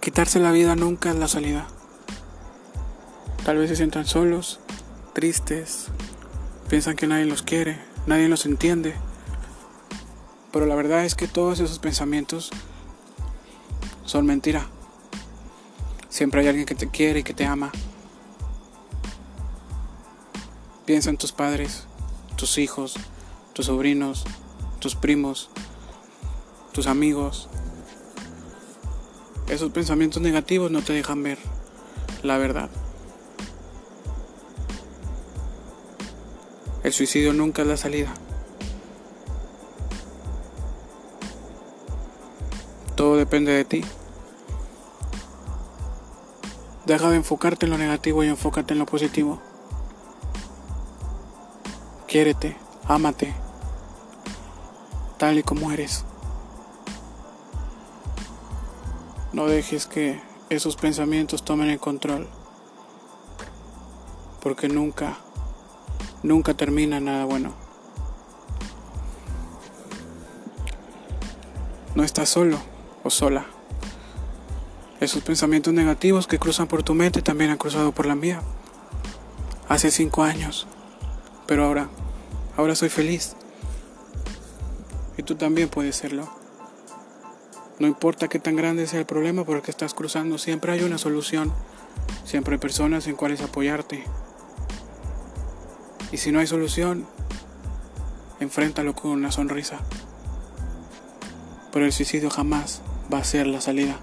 Quitarse la vida nunca es la salida. Tal vez se sientan solos, tristes, piensan que nadie los quiere, nadie los entiende. Pero la verdad es que todos esos pensamientos son mentira. Siempre hay alguien que te quiere y que te ama. Piensa en tus padres, tus hijos, tus sobrinos, tus primos, tus amigos. Esos pensamientos negativos no te dejan ver la verdad. El suicidio nunca es la salida. Todo depende de ti. Deja de enfocarte en lo negativo y enfócate en lo positivo. Quiérete, ámate, tal y como eres. No dejes que esos pensamientos tomen el control, porque nunca, nunca termina nada bueno. No estás solo o sola. Esos pensamientos negativos que cruzan por tu mente también han cruzado por la mía. Hace cinco años. Pero ahora, ahora soy feliz. Y tú también puedes serlo. No importa qué tan grande sea el problema por el que estás cruzando, siempre hay una solución. Siempre hay personas en cuales apoyarte. Y si no hay solución, enfréntalo con una sonrisa. Pero el suicidio jamás va a ser la salida.